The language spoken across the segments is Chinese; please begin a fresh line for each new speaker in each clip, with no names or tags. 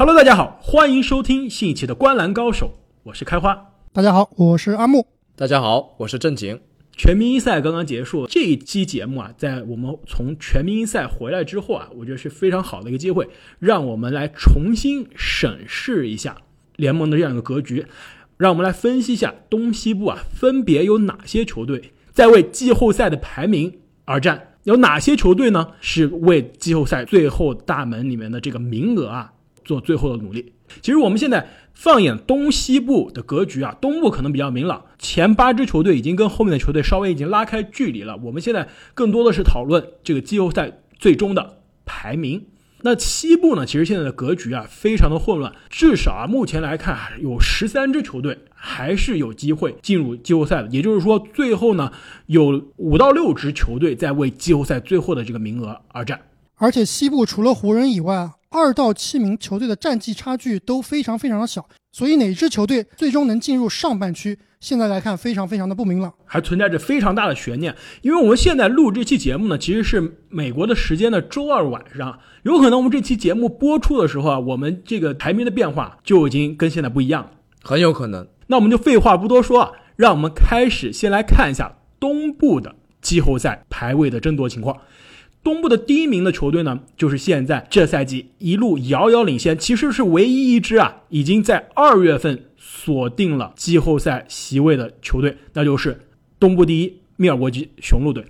Hello，大家好，欢迎收听新一期的《观篮高手》，我是开花。
大家好，我是阿木。
大家好，我是正经。
全明星赛刚刚结束，这一期节目啊，在我们从全明星赛回来之后啊，我觉得是非常好的一个机会，让我们来重新审视一下联盟的这样一个格局，让我们来分析一下东西部啊，分别有哪些球队在为季后赛的排名而战，有哪些球队呢是为季后赛最后大门里面的这个名额啊做最后的努力。其实我们现在。放眼东西部的格局啊，东部可能比较明朗，前八支球队已经跟后面的球队稍微已经拉开距离了。我们现在更多的是讨论这个季后赛最终的排名。那西部呢，其实现在的格局啊非常的混乱，至少啊目前来看有十三支球队还是有机会进入季后赛的。也就是说，最后呢有五到六支球队在为季后赛最后的这个名额而战。
而且西部除了湖人以外。二到七名球队的战绩差距都非常非常的小，所以哪支球队最终能进入上半区，现在来看非常非常的不明朗，
还存在着非常大的悬念。因为我们现在录这期节目呢，其实是美国的时间的周二晚上，有可能我们这期节目播出的时候啊，我们这个排名的变化就已经跟现在不一样了，
很有可能。
那我们就废话不多说啊，让我们开始先来看一下东部的季后赛排位的争夺情况。东部的第一名的球队呢，就是现在这赛季一路遥遥领先，其实是唯一一支啊，已经在二月份锁定了季后赛席位的球队，那就是东部第一密尔沃基雄鹿队。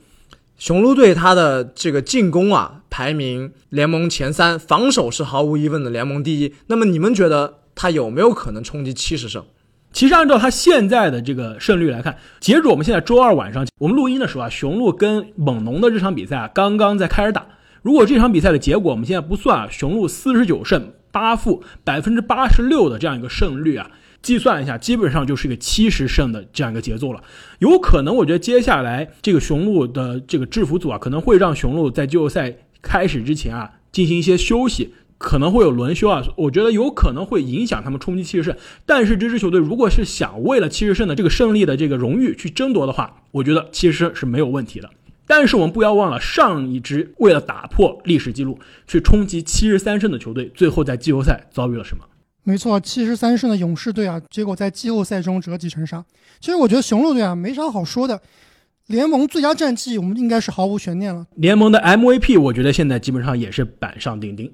雄鹿队他的这个进攻啊，排名联盟前三，防守是毫无疑问的联盟第一。那么你们觉得他有没有可能冲击七十胜？
其实按照他现在的这个胜率来看，截止我们现在周二晚上，我们录音的时候啊，雄鹿跟猛龙的这场比赛啊，刚刚在开始打。如果这场比赛的结果我们现在不算啊，雄鹿四十九胜八负，百分之八十六的这样一个胜率啊，计算一下，基本上就是一个七十胜的这样一个节奏了。有可能，我觉得接下来这个雄鹿的这个制服组啊，可能会让雄鹿在季后赛开始之前啊，进行一些休息。可能会有轮休啊，我觉得有可能会影响他们冲击七十胜。但是这支球队如果是想为了七十胜的这个胜利的这个荣誉去争夺的话，我觉得七十胜是没有问题的。但是我们不要忘了，上一支为了打破历史记录去冲击七十三胜的球队，最后在季后赛遭遇了什么？
没错，七十三胜的勇士队啊，结果在季后赛中折戟沉沙。其实我觉得雄鹿队啊没啥好说的，联盟最佳战绩我们应该是毫无悬念了。
联盟的 MVP 我觉得现在基本上也是板上钉钉。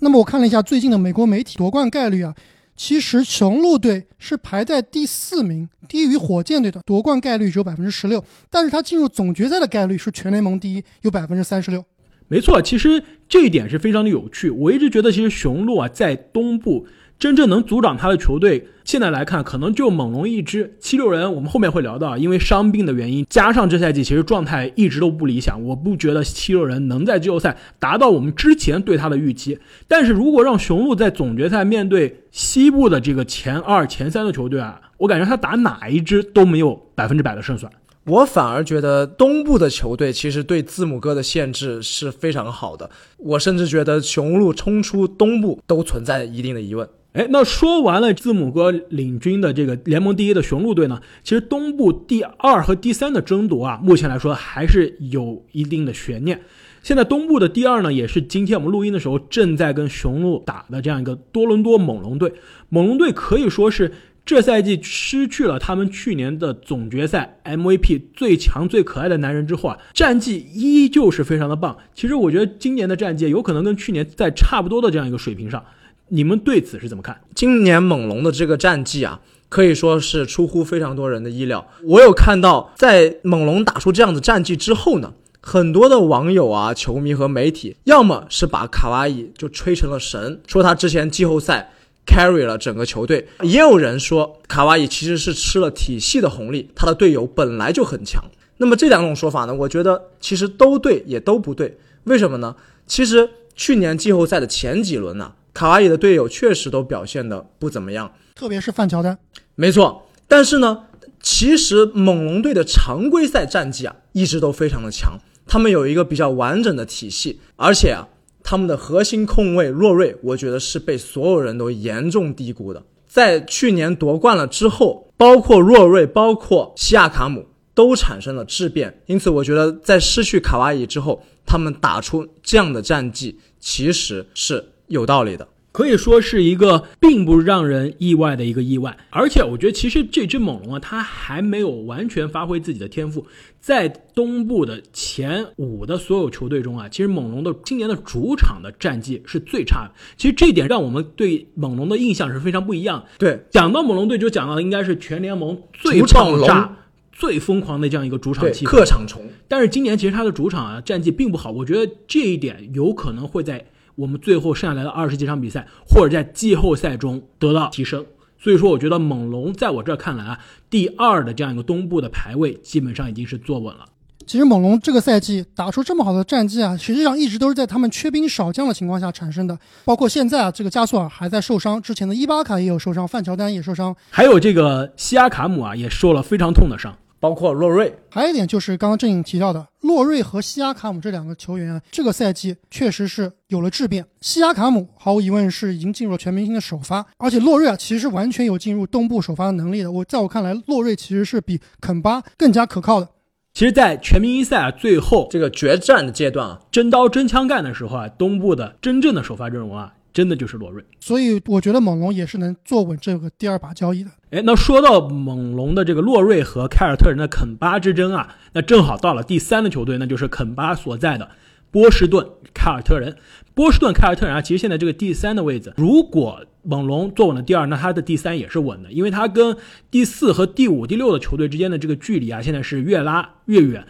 那么我看了一下最近的美国媒体夺冠概率啊，其实雄鹿队是排在第四名，低于火箭队的夺冠概率只有百分之十六，但是他进入总决赛的概率是全联盟第一，有百分之三十六。
没错，其实这一点是非常的有趣。我一直觉得，其实雄鹿啊在东部。真正能阻挡他的球队，现在来看可能就猛龙一支。七六人我们后面会聊到，因为伤病的原因，加上这赛季其实状态一直都不理想，我不觉得七六人能在季后赛达到我们之前对他的预期。但是如果让雄鹿在总决赛面对西部的这个前二、前三的球队啊，我感觉他打哪一支都没有百分之百的胜算。
我反而觉得东部的球队其实对字母哥的限制是非常好的。我甚至觉得雄鹿冲出东部都存在一定的疑问。
哎，那说完了字母哥领军的这个联盟第一的雄鹿队呢？其实东部第二和第三的争夺啊，目前来说还是有一定的悬念。现在东部的第二呢，也是今天我们录音的时候正在跟雄鹿打的这样一个多伦多猛龙队。猛龙队可以说是这赛季失去了他们去年的总决赛 MVP 最强最可爱的男人之后啊，战绩依旧是非常的棒。其实我觉得今年的战绩有可能跟去年在差不多的这样一个水平上。你们对此是怎么看？
今年猛龙的这个战绩啊，可以说是出乎非常多人的意料。我有看到，在猛龙打出这样的战绩之后呢，很多的网友啊、球迷和媒体，要么是把卡哇伊就吹成了神，说他之前季后赛 carry 了整个球队；也有人说卡哇伊其实是吃了体系的红利，他的队友本来就很强。那么这两种说法呢，我觉得其实都对，也都不对。为什么呢？其实去年季后赛的前几轮呢？卡哇伊的队友确实都表现的不怎么样，
特别是范乔丹。
没错，但是呢，其实猛龙队的常规赛战绩啊，一直都非常的强。他们有一个比较完整的体系，而且啊，他们的核心控卫洛瑞，我觉得是被所有人都严重低估的。在去年夺冠了之后，包括洛瑞，包括西亚卡姆都产生了质变。因此，我觉得在失去卡哇伊之后，他们打出这样的战绩，其实是。有道理的，
可以说是一个并不让人意外的一个意外，而且我觉得其实这只猛龙啊，它还没有完全发挥自己的天赋。在东部的前五的所有球队中啊，其实猛龙的今年的主场的战绩是最差的。其实这一点让我们对猛龙的印象是非常不一样。
对，
讲到猛龙队，就讲到应该是全联盟最爆炸、最疯狂的这样一个主场气
客场虫。
但是今年其实他的主场啊战绩并不好，我觉得这一点有可能会在。我们最后剩下来的二十几场比赛，或者在季后赛中得到提升，所以说我觉得猛龙在我这看来啊，第二的这样一个东部的排位基本上已经是坐稳了。
其实猛龙这个赛季打出这么好的战绩啊，实际上一直都是在他们缺兵少将的情况下产生的。包括现在啊，这个加索尔还在受伤，之前的伊巴卡也有受伤，范乔丹也受伤，
还有这个西亚卡姆啊也受了非常痛的伤。
包括洛瑞，
还有一点就是刚刚郑颖提到的，洛瑞和西亚卡姆这两个球员啊，这个赛季确实是有了质变。西亚卡姆毫无疑问是已经进入了全明星的首发，而且洛瑞啊，其实完全有进入东部首发的能力的。我在我看来，洛瑞其实是比肯巴更加可靠的。
其实，在全明星赛啊最后
这个决战的阶段啊，
真刀真枪干的时候啊，东部的真正的首发阵容啊。真的就是洛瑞，
所以我觉得猛龙也是能坐稳这个第二把交椅的。
哎，那说到猛龙的这个洛瑞和凯尔特人的肯巴之争啊，那正好到了第三的球队，那就是肯巴所在的波士顿凯尔特人。波士顿凯尔特人啊，其实现在这个第三的位置，如果猛龙坐稳了第二，那他的第三也是稳的，因为他跟第四和第五、第六的球队之间的这个距离啊，现在是越拉越远。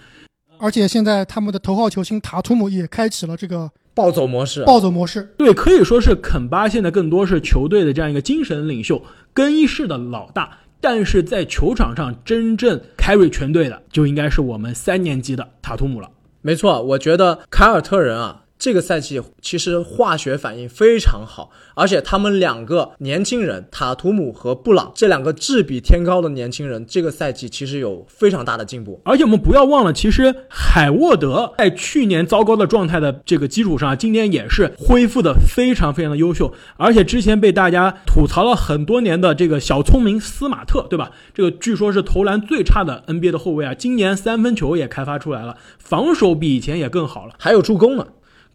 而且现在他们的头号球星塔图姆也开启了这个。
暴走模式，
暴走模式，
对，可以说是肯巴现在更多是球队的这样一个精神领袖、更衣室的老大，但是在球场上真正 carry 全队的，就应该是我们三年级的塔图姆了。
没错，我觉得凯尔特人啊。这个赛季其实化学反应非常好，而且他们两个年轻人塔图姆和布朗这两个质比天高的年轻人，这个赛季其实有非常大的进步。
而且我们不要忘了，其实海沃德在去年糟糕的状态的这个基础上，今年也是恢复的非常非常的优秀。而且之前被大家吐槽了很多年的这个小聪明斯马特，对吧？这个据说是投篮最差的 NBA 的后卫啊，今年三分球也开发出来了，防守比以前也更好了，
还有助攻呢。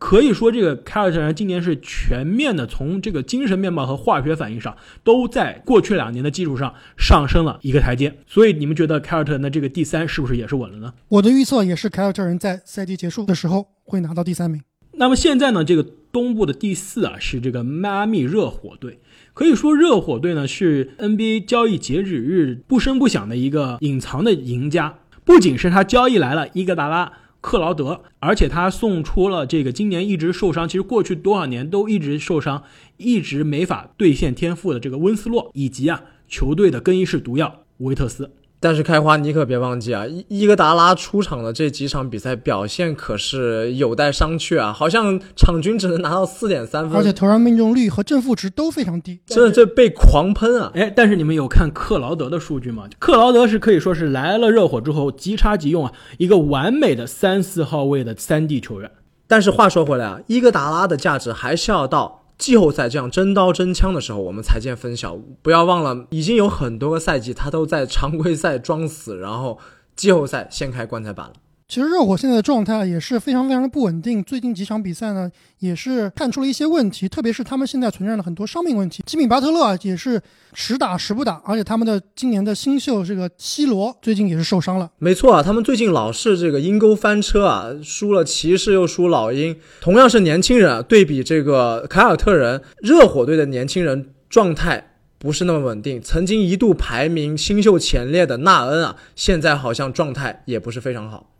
可以说，这个凯尔特人今年是全面的，从这个精神面貌和化学反应上，都在过去两年的基础上上升了一个台阶。所以，你们觉得凯尔特人的这个第三是不是也是稳了呢？
我的预测也是凯尔特人在赛季结束的时候会拿到第三名。
那么现在呢，这个东部的第四啊是这个迈阿密热火队。可以说，热火队呢是 NBA 交易截止日不声不响的一个隐藏的赢家。不仅是他交易来了伊戈达拉。克劳德，而且他送出了这个今年一直受伤，其实过去多少年都一直受伤，一直没法兑现天赋的这个温斯洛，以及啊球队的更衣室毒药维特斯。
但是开花，你可别忘记啊！伊伊戈达拉出场的这几场比赛表现可是有待商榷啊，好像场均只能拿到四点三分，
而且投篮命中率和正负值都非常低，
真的这被狂喷啊！
哎，但是你们有看克劳德的数据吗？克劳德是可以说是来了热火之后即插即用啊，一个完美的三四号位的三 D 球员。
但是话说回来啊，伊戈达拉的价值还是要到。季后赛这样真刀真枪的时候，我们才见分晓。不要忘了，已经有很多个赛季他都在常规赛装死，然后季后赛掀开棺材板了。
其实热火现在的状态也是非常非常的不稳定，最近几场比赛呢也是看出了一些问题，特别是他们现在存在了很多伤病问题。吉米巴特勒啊也是时打时不打，而且他们的今年的新秀这个西罗最近也是受伤了。
没错啊，他们最近老是这个阴沟翻车啊，输了骑士又输老鹰。同样是年轻人啊，对比这个凯尔特人，热火队的年轻人状态不是那么稳定。曾经一度排名新秀前列的纳恩啊，现在好像状态也不是非常好。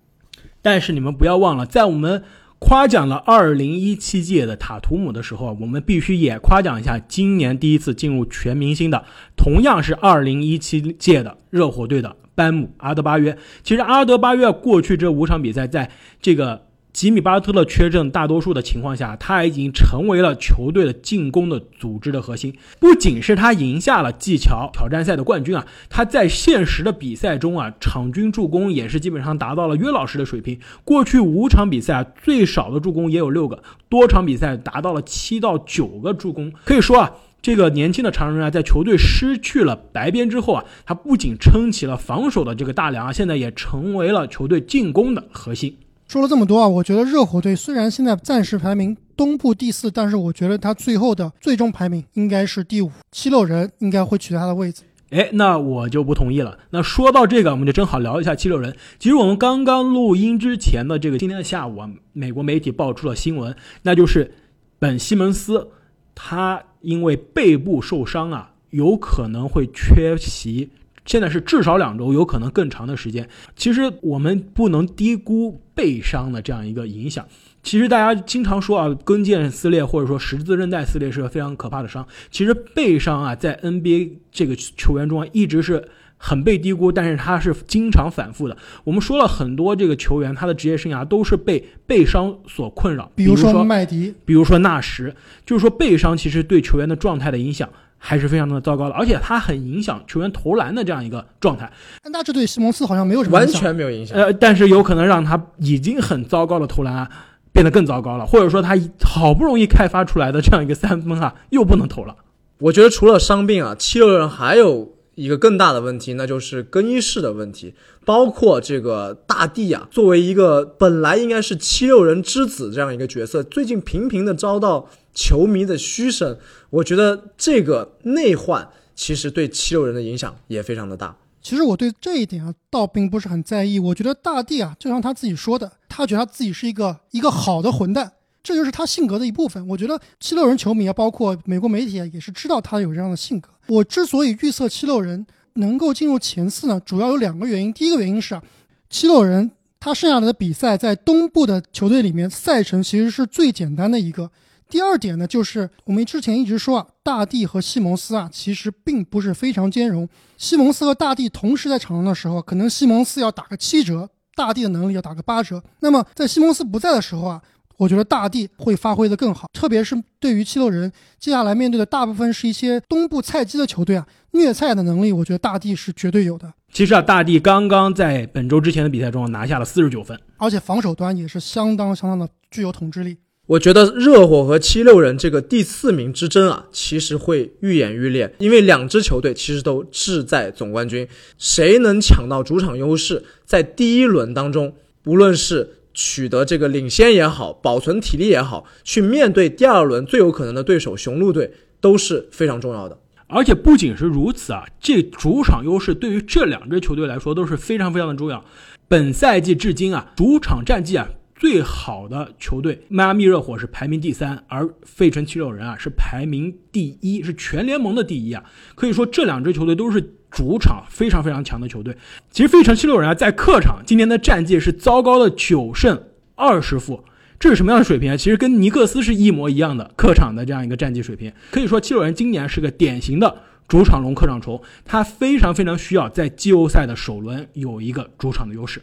但是你们不要忘了，在我们夸奖了二零一七届的塔图姆的时候，我们必须也夸奖一下今年第一次进入全明星的，同样是二零一七届的热火队的班姆阿德巴约。其实阿德巴约过去这五场比赛，在这个。吉米巴特勒缺阵大多数的情况下，他已经成为了球队的进攻的组织的核心。不仅是他赢下了技巧挑战赛的冠军啊，他在现实的比赛中啊，场均助攻也是基本上达到了约老师的水平。过去五场比赛啊，最少的助攻也有六个，多场比赛达到了七到九个助攻。可以说啊，这个年轻的常人啊，在球队失去了白边之后啊，他不仅撑起了防守的这个大梁啊，现在也成为了球队进攻的核心。
说了这么多啊，我觉得热火队虽然现在暂时排名东部第四，但是我觉得他最后的最终排名应该是第五，七六人应该会取代他的位置。
哎，那我就不同意了。那说到这个，我们就正好聊一下七六人。其实我们刚刚录音之前的这个今天的下午啊，美国媒体爆出了新闻，那就是本西蒙斯他因为背部受伤啊，有可能会缺席。现在是至少两周，有可能更长的时间。其实我们不能低估背伤的这样一个影响。其实大家经常说啊，跟腱撕裂或者说十字韧带撕裂是个非常可怕的伤。其实背伤啊，在 NBA 这个球员中啊，一直是很被低估，但是他是经常反复的。我们说了很多这个球员，他的职业生涯都是被背伤所困扰，比
如
说
麦迪，
比如说纳什，就是说背伤其实对球员的状态的影响还是非常的糟糕的，而且他很影响球员投篮的这样一个状态。
那这对西蒙斯好像没有什么
完全没有影响，
呃，但是有可能让他已经很糟糕的投篮。变得更糟糕了，或者说他好不容易开发出来的这样一个三分啊，又不能投了。
我觉得除了伤病啊，七六人还有一个更大的问题，那就是更衣室的问题。包括这个大地啊，作为一个本来应该是七六人之子这样一个角色，最近频频的遭到球迷的嘘声。我觉得这个内患其实对七六人的影响也非常的大。
其实我对这一点啊，倒并不是很在意。我觉得大地啊，就像他自己说的，他觉得他自己是一个一个好的混蛋，这就是他性格的一部分。我觉得七六人球迷啊，包括美国媒体啊，也是知道他有这样的性格。我之所以预测七六人能够进入前四呢，主要有两个原因。第一个原因是啊，七六人他剩下来的比赛在东部的球队里面，赛程其实是最简单的一个。第二点呢，就是我们之前一直说啊，大帝和西蒙斯啊，其实并不是非常兼容。西蒙斯和大帝同时在场上的时候，可能西蒙斯要打个七折，大帝的能力要打个八折。那么在西蒙斯不在的时候啊，我觉得大地会发挥的更好。特别是对于七六人接下来面对的大部分是一些东部菜鸡的球队啊，虐菜的能力，我觉得大地是绝对有的。
其实啊，大地刚刚在本周之前的比赛中拿下了四十九分，
而且防守端也是相当相当的具有统治力。
我觉得热火和七六人这个第四名之争啊，其实会愈演愈烈，因为两支球队其实都志在总冠军，谁能抢到主场优势，在第一轮当中，无论是取得这个领先也好，保存体力也好，去面对第二轮最有可能的对手雄鹿队，都是非常重要的。
而且不仅是如此啊，这主场优势对于这两支球队来说都是非常非常的重要。本赛季至今啊，主场战绩啊。最好的球队迈阿密热火是排名第三，而费城七六人啊是排名第一，是全联盟的第一啊。可以说这两支球队都是主场非常非常强的球队。其实费城七六人啊在客场今年的战绩是糟糕的九胜二十负，这是什么样的水平啊？其实跟尼克斯是一模一样的客场的这样一个战绩水平。可以说七六人今年是个典型的主场龙客场虫，他非常非常需要在季后赛的首轮有一个主场的优势。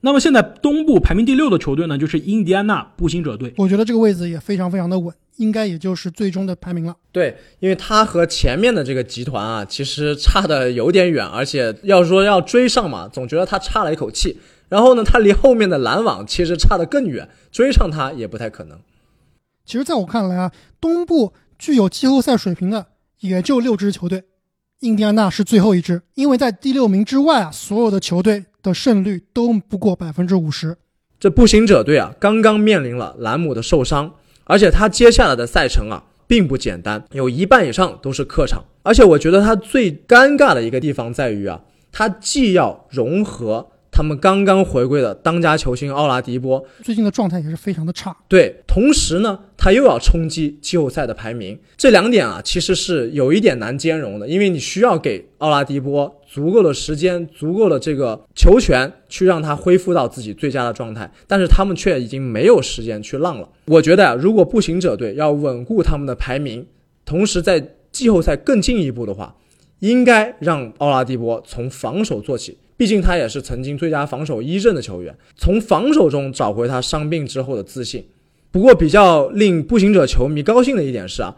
那么现在东部排名第六的球队呢，就是印第安纳步行者队。
我觉得这个位置也非常非常的稳，应该也就是最终的排名了。
对，因为他和前面的这个集团啊，其实差的有点远，而且要说要追上嘛，总觉得他差了一口气。然后呢，他离后面的篮网其实差得更远，追上他也不太可能。
其实，在我看来啊，东部具有季后赛水平的也就六支球队，印第安纳是最后一支，因为在第六名之外啊，所有的球队。的胜率都不过百分之五十。
这步行者队啊，刚刚面临了兰姆的受伤，而且他接下来的赛程啊，并不简单，有一半以上都是客场。而且我觉得他最尴尬的一个地方在于啊，他既要融合。他们刚刚回归的当家球星奥拉迪波，
最近的状态也是非常的差。
对，同时呢，他又要冲击季后赛的排名，这两点啊，其实是有一点难兼容的，因为你需要给奥拉迪波足够的时间、足够的这个球权，去让他恢复到自己最佳的状态。但是他们却已经没有时间去浪了。我觉得啊，如果步行者队要稳固他们的排名，同时在季后赛更进一步的话，应该让奥拉迪波从防守做起。毕竟他也是曾经最佳防守一阵的球员，从防守中找回他伤病之后的自信。不过比较令步行者球迷高兴的一点是啊，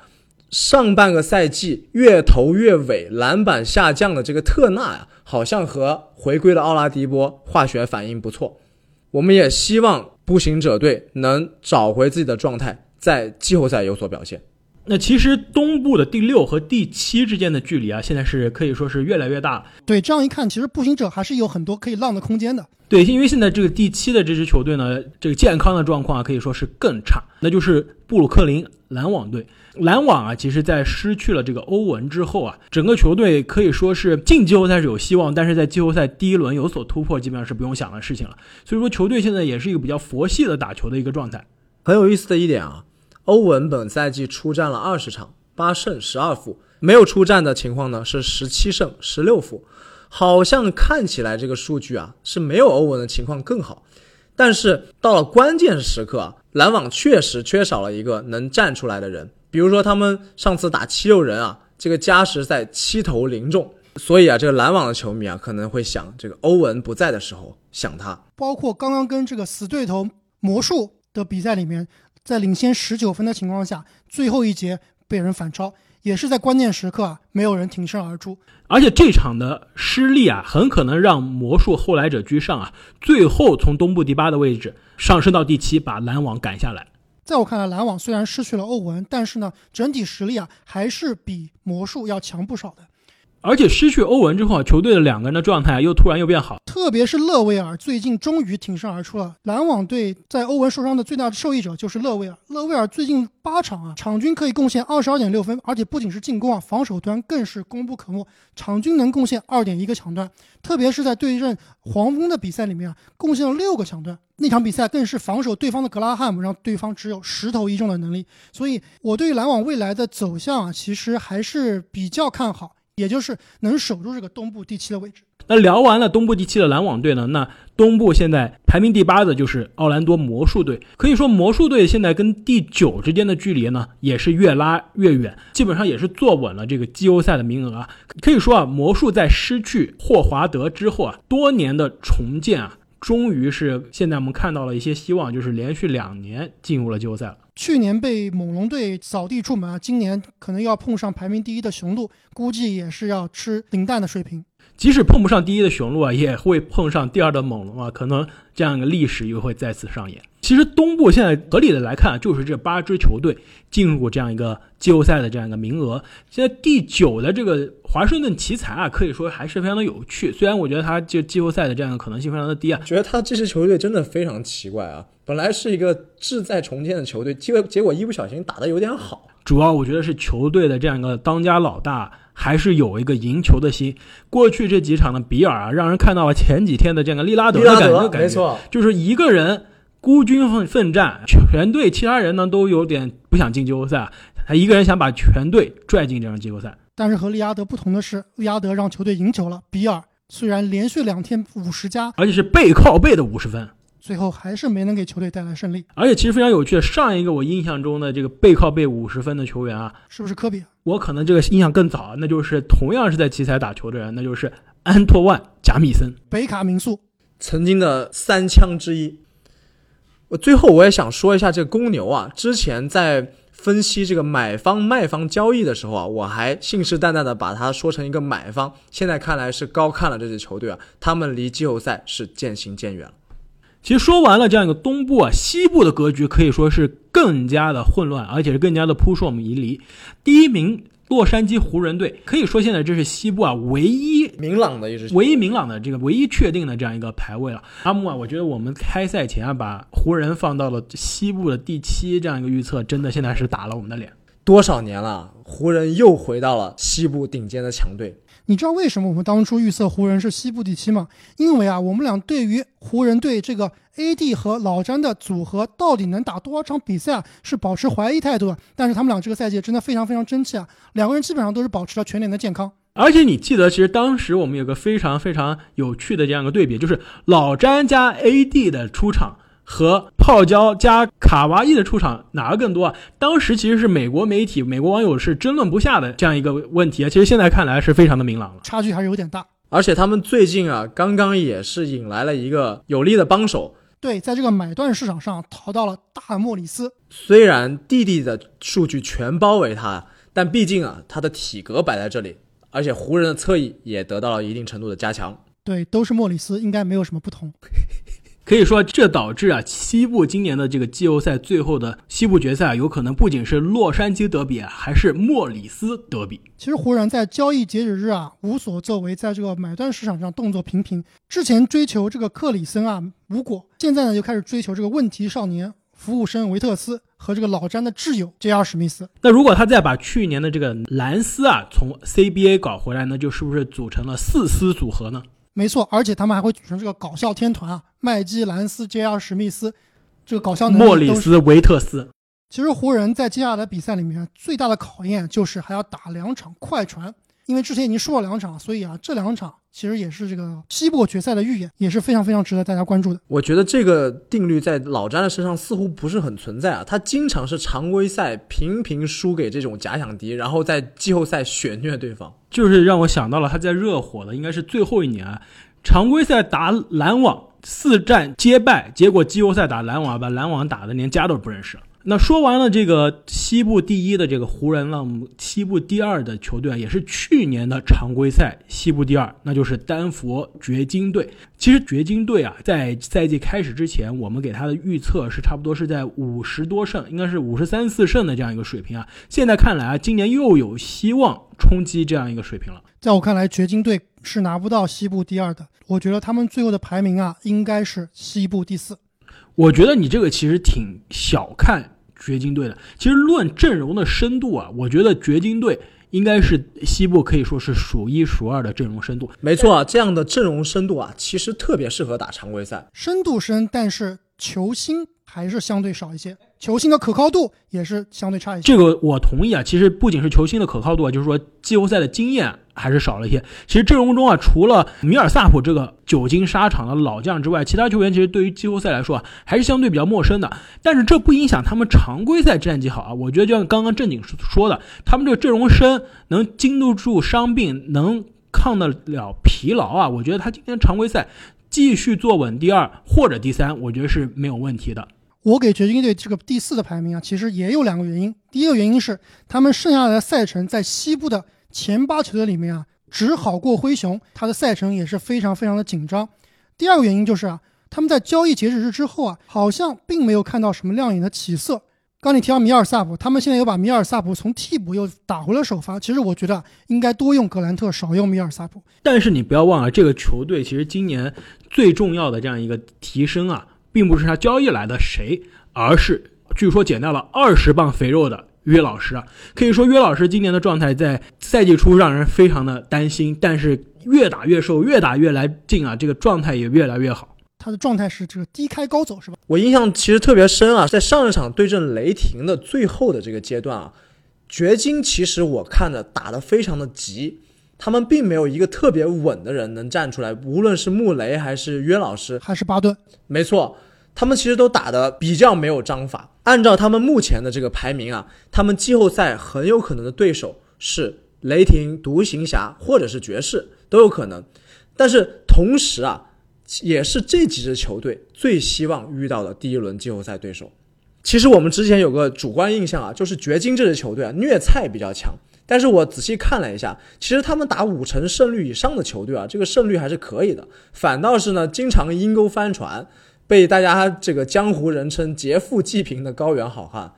上半个赛季越投越尾、篮板下降的这个特纳呀，好像和回归的奥拉迪波化学反应不错。我们也希望步行者队能找回自己的状态，在季后赛有所表现。
那其实东部的第六和第七之间的距离啊，现在是可以说是越来越大了。
对，这样一看，其实步行者还是有很多可以浪的空间的。
对，因为现在这个第七的这支球队呢，这个健康的状况啊，可以说是更差，那就是布鲁克林篮网队。篮网啊，其实在失去了这个欧文之后啊，整个球队可以说是进季后赛是有希望，但是在季后赛第一轮有所突破，基本上是不用想的事情了。所以说，球队现在也是一个比较佛系的打球的一个状态。
很有意思的一点啊，欧文本赛季出战了二十场，八胜十二负，没有出战的情况呢是十七胜十六负。好像看起来这个数据啊是没有欧文的情况更好，但是到了关键时刻啊，篮网确实缺少了一个能站出来的人。比如说他们上次打七六人啊，这个加时赛七投零中，所以啊，这个篮网的球迷啊可能会想，这个欧文不在的时候想他。
包括刚刚跟这个死对头魔术的比赛里面，在领先十九分的情况下，最后一节被人反超。也是在关键时刻啊，没有人挺身而出，
而且这场的失利啊，很可能让魔术后来者居上啊，最后从东部第八的位置上升到第七，把篮网赶下来。
在我看来，篮网虽然失去了欧文，但是呢，整体实力啊，还是比魔术要强不少的。
而且失去欧文之后啊，球队的两个人的状态又突然又变好，
特别是勒维尔最近终于挺身而出了。篮网队在欧文受伤的最大的受益者就是勒维尔。勒维尔最近八场啊，场均可以贡献二十二点六分，而且不仅是进攻啊，防守端更是功不可没，场均能贡献二点一个抢断。特别是在对阵黄蜂的比赛里面啊，贡献了六个抢断。那场比赛更是防守对方的格拉汉姆，让对方只有十投一中的能力。所以，我对于篮网未来的走向啊，其实还是比较看好。也就是能守住这个东部第七的位置。
那聊完了东部第七的篮网队呢？那东部现在排名第八的就是奥兰多魔术队。可以说，魔术队现在跟第九之间的距离呢，也是越拉越远，基本上也是坐稳了这个季后赛的名额啊。可以说啊，魔术在失去霍华德之后啊，多年的重建啊。终于是现在我们看到了一些希望，就是连续两年进入了季后赛了。
去年被猛龙队扫地出门啊，今年可能要碰上排名第一的雄鹿，估计也是要吃零蛋的水平。
即使碰不上第一的雄鹿啊，也会碰上第二的猛龙啊，可能这样一个历史又会再次上演。其实东部现在合理的来看，就是这八支球队进入这样一个季后赛的这样一个名额。现在第九的这个华盛顿奇才啊，可以说还是非常的有趣。虽然我觉得他就季后赛的这样一个可能性非常的低啊，
觉得他这支球队真的非常奇怪啊。本来是一个志在重建的球队，结果结果一不小心打得有点好。
主要我觉得是球队的这样一个当家老大还是有一个赢球的心。过去这几场的比尔啊，让人看到了前几天的这个利拉德的感觉，
没错，
就是一个人。孤军奋奋战，全队其他人呢都有点不想进季后赛，他一个人想把全队拽进这场季后赛。
但是和利拉德不同的是，利拉德让球队赢球了。比尔虽然连续两天五十加，
而且是背靠背的五十分，
最后还是没能给球队带来胜利。
而且其实非常有趣的，上一个我印象中的这个背靠背五十分的球员啊，
是不是科比？
我可能这个印象更早，那就是同样是在奇才打球的人，那就是安托万·贾米森，
北卡民宿
曾经的三枪之一。我最后我也想说一下这个公牛啊，之前在分析这个买方卖方交易的时候啊，我还信誓旦旦的把它说成一个买方，现在看来是高看了这支球队啊，他们离季后赛是渐行渐远了。
其实说完了这样一个东部啊，西部的格局可以说是更加的混乱，而且是更加的扑朔迷离。第一名。洛杉矶湖人队可以说现在这是西部啊唯一
明朗的一支，
唯一明朗的这个唯一确定的这样一个排位了。阿木啊，我觉得我们开赛前啊把湖人放到了西部的第七这样一个预测，真的现在是打了我们的脸。
多少年了，湖人又回到了西部顶尖的强队。
你知道为什么我们当初预测湖人是西部第七吗？因为啊，我们俩对于湖人队这个 AD 和老詹的组合到底能打多少场比赛啊，是保持怀疑态度的。但是他们俩这个赛季真的非常非常争气啊，两个人基本上都是保持了全年的健康。
而且你记得，其实当时我们有个非常非常有趣的这样一个对比，就是老詹加 AD 的出场。和泡椒加卡哇伊的出场哪个更多啊？当时其实是美国媒体、美国网友是争论不下的这样一个问题啊。其实现在看来是非常的明朗了，
差距还是有点大。
而且他们最近啊，刚刚也是引来了一个有力的帮手，
对，在这个买断市场上淘到了大莫里斯。
虽然弟弟的数据全包围他，但毕竟啊，他的体格摆在这里，而且湖人的侧翼也得到了一定程度的加强。
对，都是莫里斯，应该没有什么不同。
可以说，这导致啊，西部今年的这个季后赛最后的西部决赛，啊有可能不仅是洛杉矶德比，啊还是莫里斯德比。
其实湖人，在交易截止日啊无所作为，在这个买断市场上动作频频。之前追求这个克里森啊无果，现在呢又开始追求这个问题少年服务生维特斯和这个老詹的挚友 J.R. 史密斯。
那如果他再把去年的这个兰斯啊从 CBA 搞回来，那就是不是组成了四丝组合呢？
没错，而且他们还会组成这个搞笑天团啊，麦基、兰斯、J.R. 史密斯，这个搞笑能力
莫里斯、维特斯。
其实湖人，在接下来的比赛里面，最大的考验就是还要打两场快船，因为之前已经输了两场，所以啊，这两场其实也是这个西部决赛的预演，也是非常非常值得大家关注的。
我觉得这个定律在老詹的身上似乎不是很存在啊，他经常是常规赛频频输给这种假想敌，然后在季后赛血虐对方。
就是让我想到了他在热火的应该是最后一年啊，常规赛打篮网四战皆败，结果季后赛打篮网把篮网打的连家都不认识。那说完了这个西部第一的这个湖人了，西部第二的球队啊，也是去年的常规赛西部第二，那就是丹佛掘金队。其实掘金队啊，在赛季开始之前，我们给他的预测是差不多是在五十多胜，应该是五十三四胜的这样一个水平啊。现在看来啊，今年又有希望冲击这样一个水平了。
在我看来，掘金队是拿不到西部第二的，我觉得他们最后的排名啊，应该是西部第四。
我觉得你这个其实挺小看掘金队的。其实论阵容的深度啊，我觉得掘金队应该是西部可以说是数一数二的阵容深度。
没错，这样的阵容深度啊，其实特别适合打常规赛。
深度深，但是球星还是相对少一些。球星的可靠度也是相对差一些。
这个我同意啊。其实不仅是球星的可靠度啊，就是说季后赛的经验还是少了一些。其实阵容中啊，除了米尔萨普这个久经沙场的老将之外，其他球员其实对于季后赛来说啊，还是相对比较陌生的。但是这不影响他们常规赛战绩好啊。我觉得就像刚刚正经说的，他们这个阵容深，能经得住伤病，能抗得了疲劳啊。我觉得他今天常规赛继续坐稳第二或者第三，我觉得是没有问题的。
我给掘金队这个第四的排名啊，其实也有两个原因。第一个原因是他们剩下来的赛程在西部的前八球队里面啊，只好过灰熊，他的赛程也是非常非常的紧张。第二个原因就是啊，他们在交易截止日之后啊，好像并没有看到什么亮眼的起色。刚你提到米尔萨普，他们现在又把米尔萨普从替补又打回了首发。其实我觉得应该多用格兰特，少用米尔萨普。
但是你不要忘了，这个球队其实今年最重要的这样一个提升啊。并不是他交易来的谁，而是据说减掉了二十磅肥肉的约老师啊。可以说约老师今年的状态在赛季初让人非常的担心，但是越打越瘦，越打越来劲啊，这个状态也越来越好。
他的状态是这个低开高走，是吧？
我印象其实特别深啊，在上一场对阵雷霆的最后的这个阶段啊，掘金其实我看着打得非常的急，他们并没有一个特别稳的人能站出来，无论是穆雷还是约老师，
还是巴顿，
没错。他们其实都打得比较没有章法。按照他们目前的这个排名啊，他们季后赛很有可能的对手是雷霆、独行侠或者是爵士都有可能。但是同时啊，也是这几支球队最希望遇到的第一轮季后赛对手。其实我们之前有个主观印象啊，就是掘金这支球队啊虐菜比较强。但是我仔细看了一下，其实他们打五成胜率以上的球队啊，这个胜率还是可以的。反倒是呢，经常阴沟翻船。被大家这个江湖人称劫富济贫的高原好汉，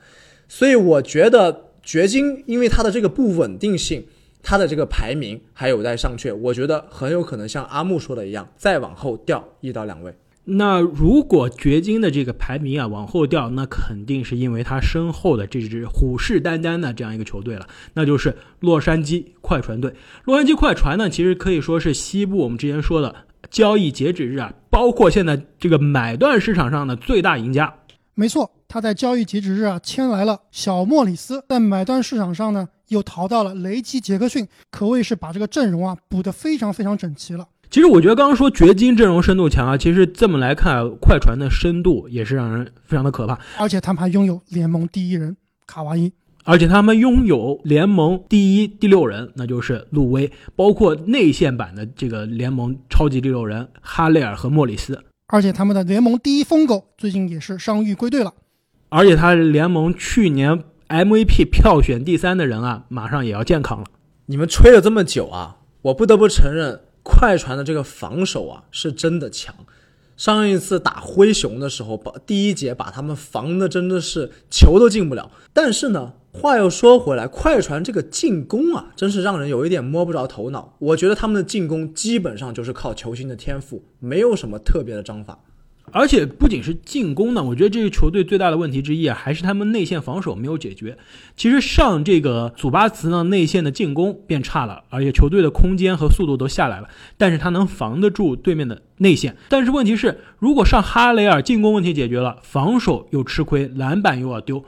所以我觉得掘金因为它的这个不稳定性，它的这个排名还有待上阙，我觉得很有可能像阿木说的一样，再往后掉一到两位。
那如果掘金的这个排名啊往后掉，那肯定是因为他身后的这支虎视眈眈的这样一个球队了，那就是洛杉矶快船队。洛杉矶快船呢，其实可以说是西部我们之前说的。交易截止日啊，包括现在这个买断市场上的最大赢家，
没错，他在交易截止日啊签来了小莫里斯，在买断市场上呢又淘到了雷吉杰克逊，可谓是把这个阵容啊补得非常非常整齐了。
其实我觉得刚刚说掘金阵容深度强啊，其实这么来看，快船的深度也是让人非常的可怕，
而且他们还拥有联盟第一人卡哇伊。
而且他们拥有联盟第一第六人，那就是路威，包括内线版的这个联盟超级第六人哈雷尔和莫里斯。
而且他们的联盟第一疯狗最近也是伤愈归队了。
而且他联盟去年 MVP 票选第三的人啊，马上也要健康了。
你们吹了这么久啊，我不得不承认，快船的这个防守啊是真的强。上一次打灰熊的时候，把第一节把他们防的真的是球都进不了。但是呢，话又说回来，快船这个进攻啊，真是让人有一点摸不着头脑。我觉得他们的进攻基本上就是靠球星的天赋，没有什么特别的章法。
而且不仅是进攻呢，我觉得这个球队最大的问题之一啊，还是他们内线防守没有解决。其实上这个祖巴茨呢，内线的进攻变差了，而且球队的空间和速度都下来了，但是他能防得住对面的内线。但是问题是，如果上哈雷尔，进攻问题解决了，防守又吃亏，篮板又要丢。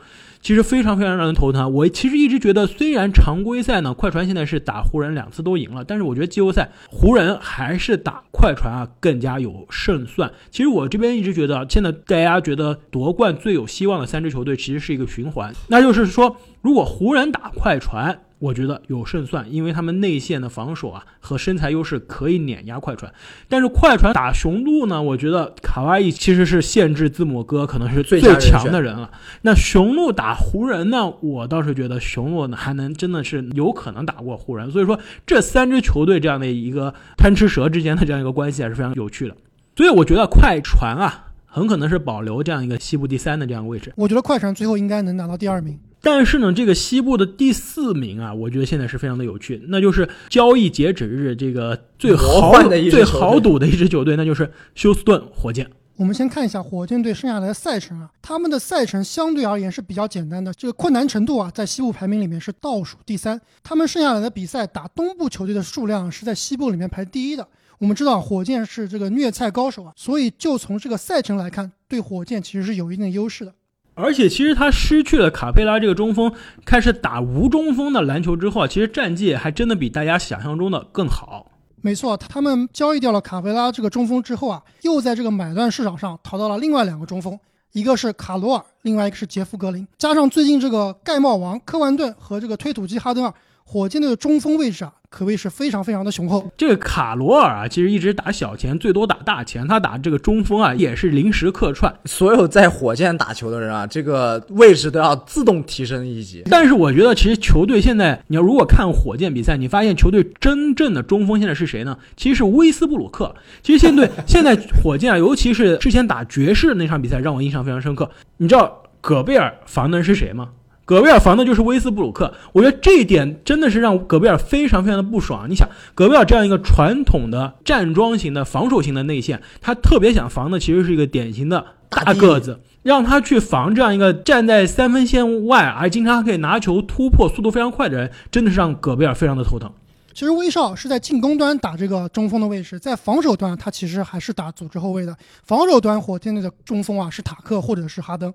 其实非常非常让人头疼。我其实一直觉得，虽然常规赛呢，快船现在是打湖人两次都赢了，但是我觉得季后赛湖人还是打快船啊更加有胜算。其实我这边一直觉得，现在大家觉得夺冠最有希望的三支球队其实是一个循环，那就是说，如果湖人打快船。我觉得有胜算，因为他们内线的防守啊和身材优势可以碾压快船。但是快船打雄鹿呢，我觉得卡哇伊其实是限制字母哥可能是最强的人了。那雄鹿打湖人呢，我倒是觉得雄鹿呢还能真的是有可能打过湖人。所以说这三支球队这样的一个贪吃蛇之间的这样一个关系还是非常有趣的。所以我觉得快船啊很可能是保留这样一个西部第三的这样一个位置。
我觉得快船最后应该能拿到第二名。
但是呢，这个西部的第四名啊，我觉得现在是非常的有趣，那就是交易截止日这个最豪最豪赌的一支球队，那就是休斯顿火箭。
我们先看一下火箭队剩下来的赛程啊，他们的赛程相对而言是比较简单的，这个困难程度啊，在西部排名里面是倒数第三。他们剩下来的比赛打东部球队的数量是在西部里面排第一的。我们知道火箭是这个虐菜高手啊，所以就从这个赛程来看，对火箭其实是有一定优势的。
而且，其实他失去了卡佩拉这个中锋，开始打无中锋的篮球之后啊，其实战绩还真的比大家想象中的更好。
没错，他们交易掉了卡佩拉这个中锋之后啊，又在这个买断市场上淘到了另外两个中锋，一个是卡罗尔，另外一个是杰夫格林，加上最近这个盖帽王科万顿和这个推土机哈登尔，火箭队的中锋位置啊。可谓是非常非常的雄厚。
这个卡罗尔啊，其实一直打小前，最多打大前。他打这个中锋啊，也是临时客串。
所有在火箭打球的人啊，这个位置都要自动提升一级。
但是我觉得，其实球队现在，你要如果看火箭比赛，你发现球队真正的中锋现在是谁呢？其实是威斯布鲁克。其实现在现在火箭啊，尤其是之前打爵士那场比赛，让我印象非常深刻。你知道戈贝尔防的是谁吗？戈贝尔防的就是威斯布鲁克，我觉得这一点真的是让戈贝尔非常非常的不爽。你想，戈贝尔这样一个传统的站桩型的防守型的内线，他特别想防的其实是一个典型的大个子，让他去防这样一个站在三分线外，而经常可以拿球突破、速度非常快的人，真的是让戈贝尔非常的头疼。
其实威少是在进攻端打这个中锋的位置，在防守端他其实还是打组织后卫的。防守端火箭队的中锋啊是塔克或者是哈登。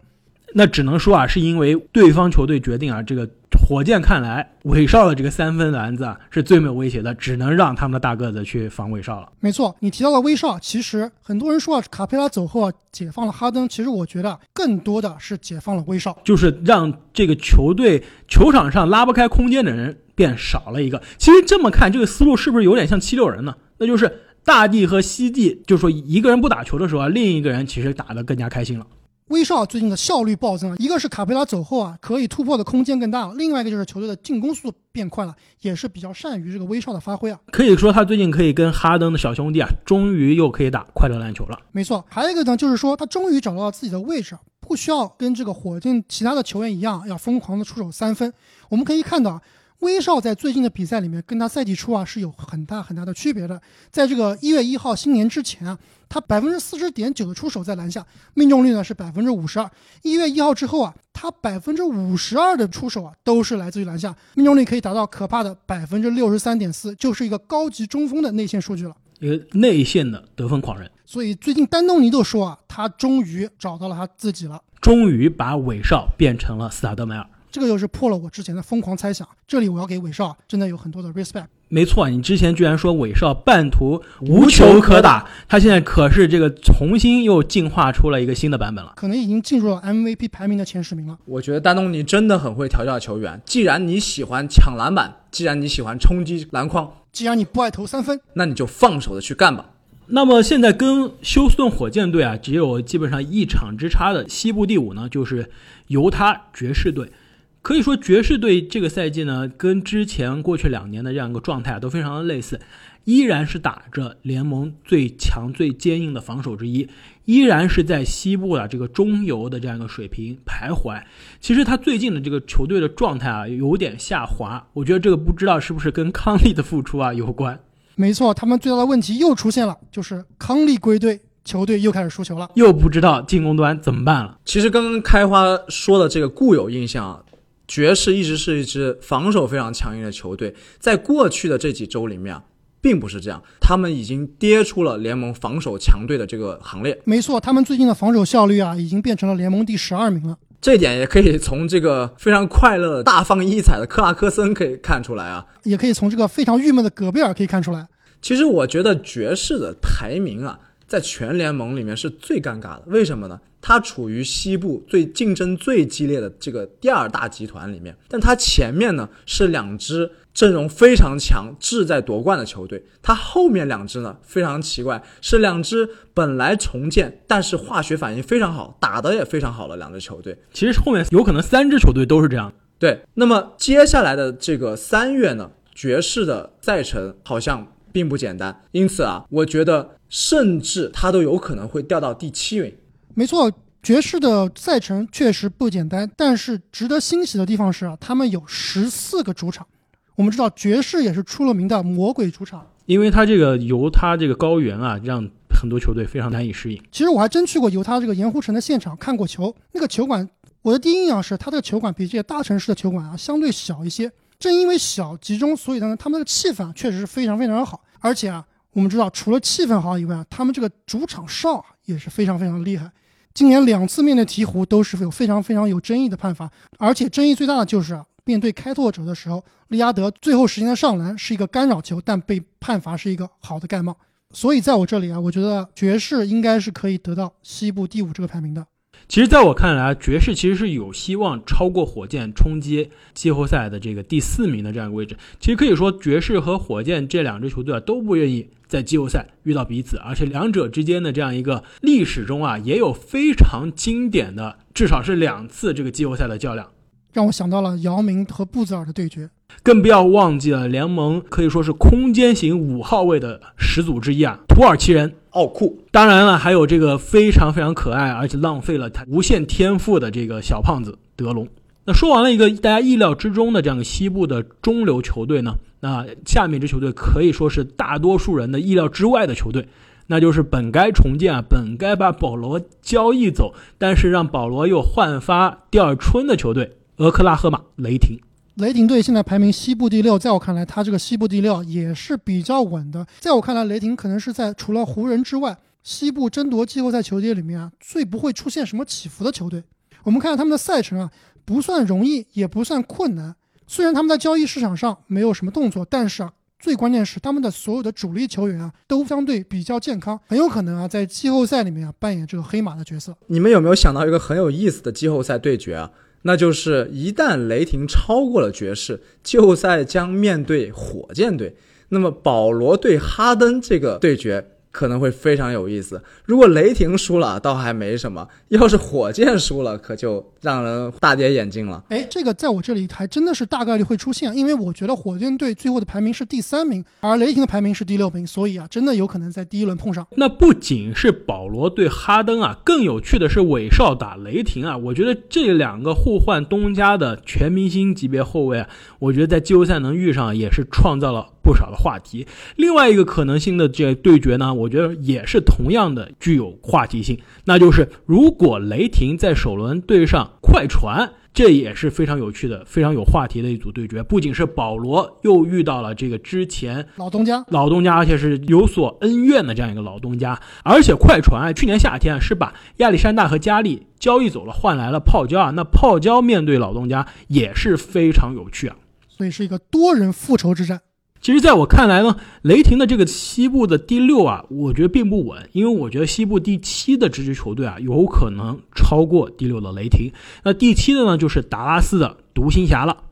那只能说啊，是因为对方球队决定啊，这个火箭看来韦少的这个三分篮子啊是最没有威胁的，只能让他们的大个子去防韦少了。
没错，你提到了威少，其实很多人说啊，卡佩拉走后啊，解放了哈登，其实我觉得更多的是解放了威少，
就是让这个球队球场上拉不开空间的人变少了一个。其实这么看，这个思路是不是有点像七六人呢？那就是大帝和西帝，就说一个人不打球的时候啊，另一个人其实打得更加开心了。
威少最近的效率暴增，一个是卡佩拉走后啊，可以突破的空间更大了；另外一个就是球队的进攻速度变快了，也是比较善于这个威少的发挥啊。
可以说他最近可以跟哈登的小兄弟啊，终于又可以打快乐篮球了。
没错，还有一个呢，就是说他终于找到了自己的位置，不需要跟这个火箭其他的球员一样要疯狂的出手三分。我们可以看到。威少在最近的比赛里面，跟他赛季初啊是有很大很大的区别的。在这个一月一号新年之前啊，他百分之四十点九的出手在篮下，命中率呢是百分之五十二。一月一号之后啊，他百分之五十二的出手啊都是来自于篮下，命中率可以达到可怕的百分之六十三点四，就是一个高级中锋的内线数据了。
一个内线的得分狂人。
所以最近丹东尼都说啊，他终于找到了他自己了，
终于把韦少变成了斯塔德迈尔。
这个又是破了我之前的疯狂猜想。这里我要给韦少真的有很多的 respect。
没错，你之前居然说韦少半途无球可打，他现在可是这个重新又进化出了一个新的版本了，
可能已经进入了 MVP 排名的前十名了。
我觉得丹东尼真的很会调教球员。既然你喜欢抢篮板，既然你喜欢冲击篮筐，
既然你不爱投三分，
那你就放手的去干吧。
那么现在跟休斯顿火箭队啊，只有基本上一场之差的西部第五呢，就是犹他爵士队。可以说，爵士队这个赛季呢，跟之前过去两年的这样一个状态都非常的类似。依然是打着联盟最强、最坚硬的防守之一，依然是在西部的这个中游的这样一个水平徘徊。其实他最近的这个球队的状态啊，有点下滑。我觉得这个不知道是不是跟康利的付出啊有关。
没错，他们最大的问题又出现了，就是康利归队，球队又开始输球了。
又不知道进攻端怎么办了。
其实刚刚开花说的这个固有印象啊，爵士一直是一支防守非常强硬的球队，在过去的这几周里面啊，并不是这样，他们已经跌出了联盟防守强队的这个行列。
没错，他们最近的防守效率啊，已经变成了联盟第十二名了。
这一点也可以从这个非常快乐、大放异彩的克拉克森可以看出来啊，
也可以从这个非常郁闷的戈贝尔可以看出来。
其实我觉得爵士的排名啊，在全联盟里面是最尴尬的。为什么呢？它处于西部最竞争最激烈的这个第二大集团里面，但它前面呢是两支阵容非常强、志在夺冠的球队，它后面两支呢非常奇怪，是两支本来重建，但是化学反应非常好，打得也非常好的两支球队。
其实后面有可能三支球队都是这样。
对，那么接下来的这个三月呢，爵士的赛程好像。并不简单，因此啊，我觉得甚至他都有可能会掉到第七名。
没错，爵士的赛程确实不简单，但是值得欣喜的地方是啊，他们有十四个主场。我们知道爵士也是出了名的魔鬼主场，
因为他这个犹他这个高原啊，让很多球队非常难以适应。
其实我还真去过犹他这个盐湖城的现场看过球，那个球馆，我的第一印象是，他这个球馆比这些大城市的球馆啊相对小一些。正因为小集中，所以呢，他们的气氛确实是非常非常的好。而且啊，我们知道，除了气氛好以外啊，他们这个主场哨啊也是非常非常厉害。今年两次面对鹈鹕都是有非常非常有争议的判罚，而且争议最大的就是啊，面对开拓者的时候，利拉德最后时间的上篮是一个干扰球，但被判罚是一个好的盖帽。所以在我这里啊，我觉得爵士应该是可以得到西部第五这个排名的。
其实，在我看来，爵士其实是有希望超过火箭，冲击季后赛的这个第四名的这样一个位置。其实可以说，爵士和火箭这两支球队啊都不愿意在季后赛遇到彼此，而且两者之间的这样一个历史中啊，也有非常经典的，至少是两次这个季后赛的较量。
让我想到了姚明和布泽尔的对决，
更不要忘记了联盟可以说是空间型五号位的始祖之一啊，土耳其人。
奥库，
当然了，还有这个非常非常可爱，而且浪费了他无限天赋的这个小胖子德隆。那说完了一个大家意料之中的这样的西部的中流球队呢，那下面这支球队可以说是大多数人的意料之外的球队，那就是本该重建啊，本该把保罗交易走，但是让保罗又焕发第二春的球队——俄克拉荷马雷霆。
雷霆队现在排名西部第六，在我看来，他这个西部第六也是比较稳的。在我看来，雷霆可能是在除了湖人之外，西部争夺季后赛球队里面啊，最不会出现什么起伏的球队。我们看看他们的赛程啊，不算容易，也不算困难。虽然他们在交易市场上没有什么动作，但是啊，最关键是他们的所有的主力球员啊，都相对比较健康，很有可能啊，在季后赛里面啊，扮演这个黑马的角色。
你们有没有想到一个很有意思的季后赛对决啊？那就是一旦雷霆超过了爵士，季后赛将面对火箭队。那么保罗对哈登这个对决。可能会非常有意思。如果雷霆输了，倒还没什么；要是火箭输了，可就让人大跌眼镜了。
哎，这个在我这里还真的是大概率会出现，因为我觉得火箭队最后的排名是第三名，而雷霆的排名是第六名，所以啊，真的有可能在第一轮碰上。
那不仅是保罗对哈登啊，更有趣的是韦少打雷霆啊。我觉得这两个互换东家的全明星级别后卫啊，我觉得在季后赛能遇上，也是创造了不少的话题。另外一个可能性的这对决呢？我觉得也是同样的具有话题性，那就是如果雷霆在首轮对上快船，这也是非常有趣的、非常有话题的一组对决。不仅是保罗又遇到了这个之前
老东家、
老东家，而且是有所恩怨的这样一个老东家，而且快船啊，去年夏天是把亚历山大和加利交易走了，换来了泡椒啊。那泡椒面对老东家也是非常有趣啊，
所以是一个多人复仇之战。
其实，在我看来呢，雷霆的这个西部的第六啊，我觉得并不稳，因为我觉得西部第七的这支球队啊，有可能超过第六的雷霆。那第七的呢，就是达拉斯的独行侠了。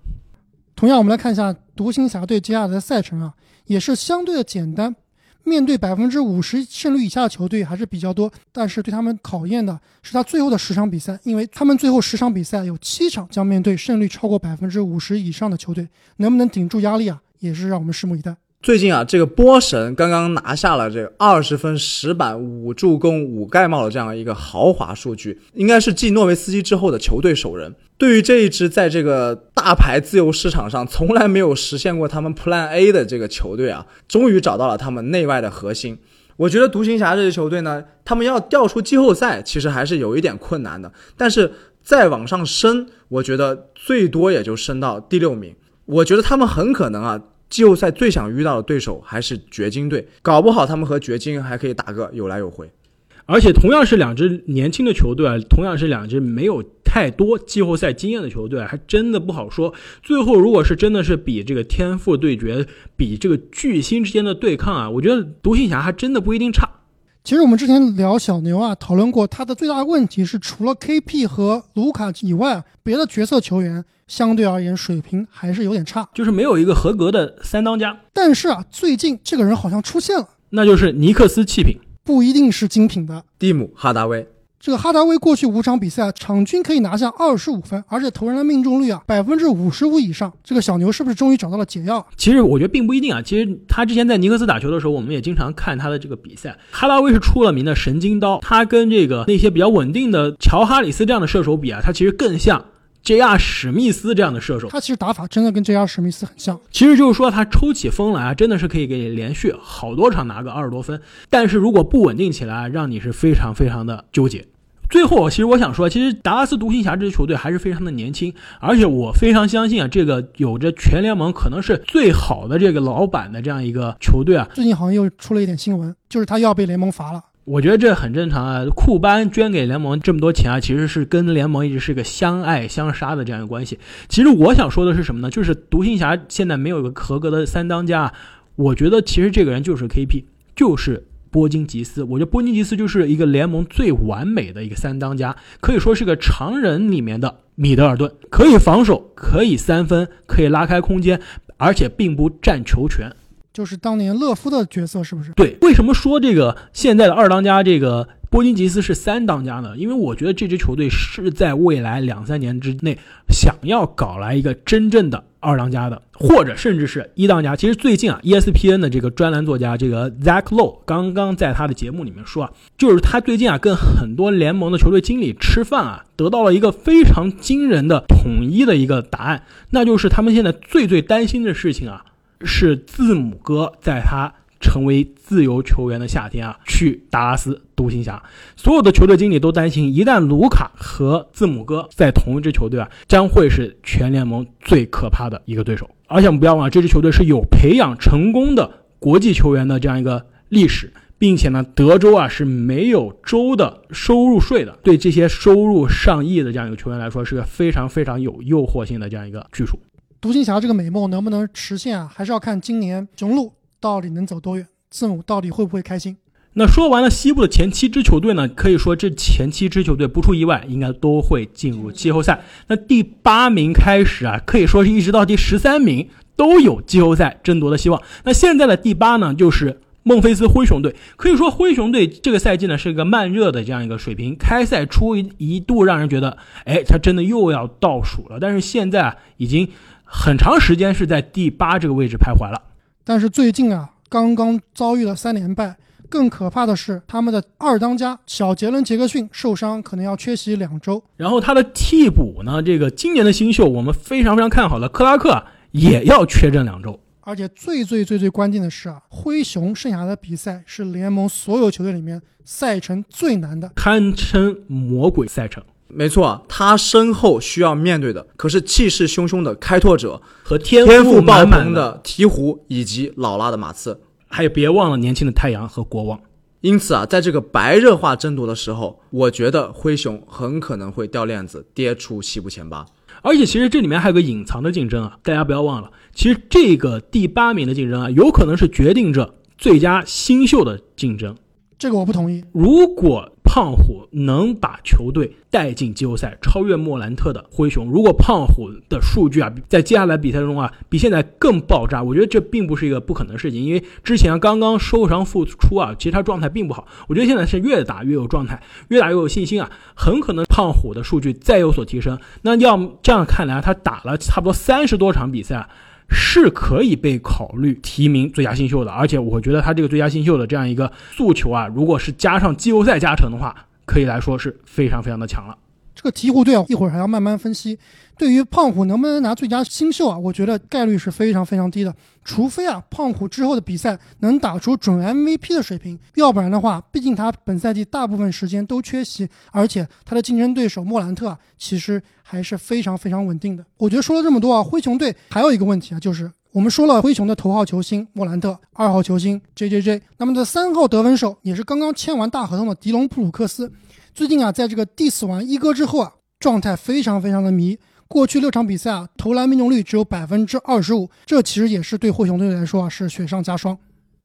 同样，我们来看一下独行侠队接下来的赛程啊，也是相对的简单，面对百分之五十胜率以下的球队还是比较多，但是对他们考验的是他最后的十场比赛，因为他们最后十场比赛有七场将面对胜率超过百分之五十以上的球队，能不能顶住压力啊？也是让我们拭目以待。
最近啊，这个波神刚刚拿下了这个二十分、十板、五助攻、五盖帽的这样一个豪华数据，应该是继诺维斯基之后的球队首人。对于这一支在这个大牌自由市场上从来没有实现过他们 Plan A 的这个球队啊，终于找到了他们内外的核心。我觉得独行侠这支球队呢，他们要掉出季后赛，其实还是有一点困难的。但是再往上升，我觉得最多也就升到第六名。我觉得他们很可能啊。季后赛最想遇到的对手还是掘金队，搞不好他们和掘金还可以打个有来有回。
而且同样是两支年轻的球队啊，同样是两支没有太多季后赛经验的球队，还真的不好说。最后如果是真的是比这个天赋对决，比这个巨星之间的对抗啊，我觉得独行侠还真的不一定差。
其实我们之前聊小牛啊，讨论过他的最大问题是，除了 KP 和卢卡以外，别的角色球员相对而言水平还是有点差，
就是没有一个合格的三当家。
但是啊，最近这个人好像出现了，
那就是尼克斯弃品，
不一定是精品的
蒂姆哈达威。
这个哈达威过去五场比赛场均可以拿下二十五分，而且投篮的命中率啊百分之五十五以上。这个小牛是不是终于找到了解药？
其实我觉得并不一定啊。其实他之前在尼克斯打球的时候，我们也经常看他的这个比赛。哈达威是出了名的神经刀，他跟这个那些比较稳定的乔哈里斯这样的射手比啊，他其实更像 J.R. 史密斯这样的射手。
他其实打法真的跟 J.R. 史密斯很像。
其实就是说他抽起风来啊，真的是可以给你连续好多场拿个二十多分。但是如果不稳定起来，让你是非常非常的纠结。最后，其实我想说，其实达拉斯独行侠这支球队还是非常的年轻，而且我非常相信啊，这个有着全联盟可能是最好的这个老板的这样一个球队啊。
最近好像又出了一点新闻，就是他要被联盟罚了。
我觉得这很正常啊，库班捐给联盟这么多钱啊，其实是跟联盟一直是个相爱相杀的这样一个关系。其实我想说的是什么呢？就是独行侠现在没有一个合格的三当家，我觉得其实这个人就是 KP，就是。波金吉斯，我觉得波金吉斯就是一个联盟最完美的一个三当家，可以说是个常人里面的米德尔顿，可以防守，可以三分，可以拉开空间，而且并不占球权，
就是当年勒夫的角色，是不是？
对，为什么说这个现在的二当家这个？波金吉斯是三当家呢，因为我觉得这支球队是在未来两三年之内想要搞来一个真正的二当家的，或者甚至是一当家。其实最近啊，ESPN 的这个专栏作家这个 Zach Lowe 刚刚在他的节目里面说啊，就是他最近啊跟很多联盟的球队经理吃饭啊，得到了一个非常惊人的统一的一个答案，那就是他们现在最最担心的事情啊，是字母哥在他。成为自由球员的夏天啊，去达拉斯独行侠，所有的球队经理都担心，一旦卢卡和字母哥在同一支球队啊，将会是全联盟最可怕的一个对手。而且我们不要忘了，这支球队是有培养成功的国际球员的这样一个历史，并且呢，德州啊是没有州的收入税的，对这些收入上亿的这样一个球员来说，是个非常非常有诱惑性的这样一个去处。
独行侠这个美梦能不能实现啊，还是要看今年雄鹿。到底能走多远？字母到底会不会开心？
那说完了西部的前七支球队呢？可以说这前七支球队不出意外，应该都会进入季后赛。那第八名开始啊，可以说是一直到第十三名都有季后赛争夺的希望。那现在的第八呢，就是孟菲斯灰熊队。可以说灰熊队这个赛季呢是一个慢热的这样一个水平，开赛初一度让人觉得，哎，他真的又要倒数了。但是现在啊，已经很长时间是在第八这个位置徘徊了。
但是最近啊，刚刚遭遇了三连败。更可怕的是，他们的二当家小杰伦·杰克逊受伤，可能要缺席两周。
然后他的替补呢，这个今年的新秀，我们非常非常看好的克拉克也要缺阵两周。
而且最最最最关键的是啊，灰熊剩下的比赛是联盟所有球队里面赛程最难的，
堪称魔鬼赛程。
没错，他身后需要面对的可是气势汹汹的开拓者
和天
赋爆棚
的
鹈鹕，以及老辣的马刺，
还有别忘了年轻的太阳和国王。
因此啊，在这个白热化争夺的时候，我觉得灰熊很可能会掉链子，跌出西部前八。
而且，其实这里面还有个隐藏的竞争啊，大家不要忘了，其实这个第八名的竞争啊，有可能是决定着最佳新秀的竞争。
这个我不同意。
如果胖虎能把球队带进季后赛，超越莫兰特的灰熊，如果胖虎的数据啊，在接下来比赛中啊，比现在更爆炸，我觉得这并不是一个不可能的事情。因为之前刚刚受伤复出啊，其实他状态并不好。我觉得现在是越打越有状态，越打越有信心啊，很可能胖虎的数据再有所提升。那要这样看来，他打了差不多三十多场比赛。是可以被考虑提名最佳新秀的。而且我觉得他这个最佳新秀的这样一个诉求啊，如果是加上季后赛加成的话，可以来说是非常非常的强了。
这个鹈鹕队啊，一会儿还要慢慢分析。对于胖虎能不能拿最佳新秀啊，我觉得概率是非常非常低的。除非啊，胖虎之后的比赛能打出准 MVP 的水平，要不然的话，毕竟他本赛季大部分时间都缺席，而且他的竞争对手莫兰特啊，其实还是非常非常稳定的。我觉得说了这么多啊，灰熊队还有一个问题啊，就是我们说了灰熊的头号球星莫兰特，二号球星 J.J.J，那么的三号得分手也是刚刚签完大合同的迪隆普鲁克斯。最近啊，在这个 diss 完一哥之后啊，状态非常非常的迷。过去六场比赛啊，投篮命中率只有百分之二十五，这其实也是对灰熊队来说啊是雪上加霜。